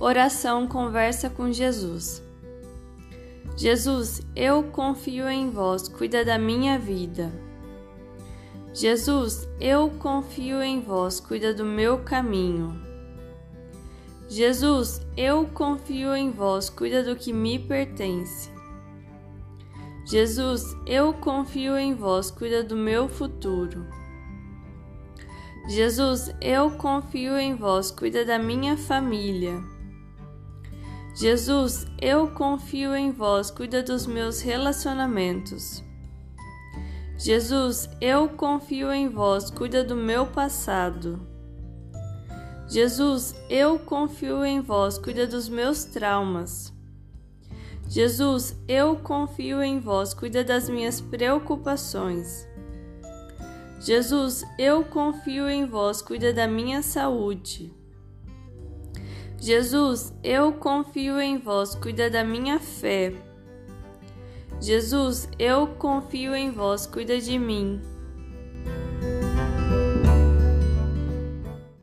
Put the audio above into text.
Oração Conversa com Jesus. Jesus, eu confio em vós, cuida da minha vida. Jesus, eu confio em vós, cuida do meu caminho. Jesus, eu confio em vós, cuida do que me pertence. Jesus, eu confio em vós, cuida do meu futuro. Jesus, eu confio em vós, cuida da minha família. Jesus, eu confio em vós, cuida dos meus relacionamentos. Jesus, eu confio em vós, cuida do meu passado. Jesus, eu confio em vós, cuida dos meus traumas. Jesus, eu confio em vós, cuida das minhas preocupações. Jesus, eu confio em vós, cuida da minha saúde. Jesus, eu confio em vós, cuida da minha fé. Jesus, eu confio em vós, cuida de mim.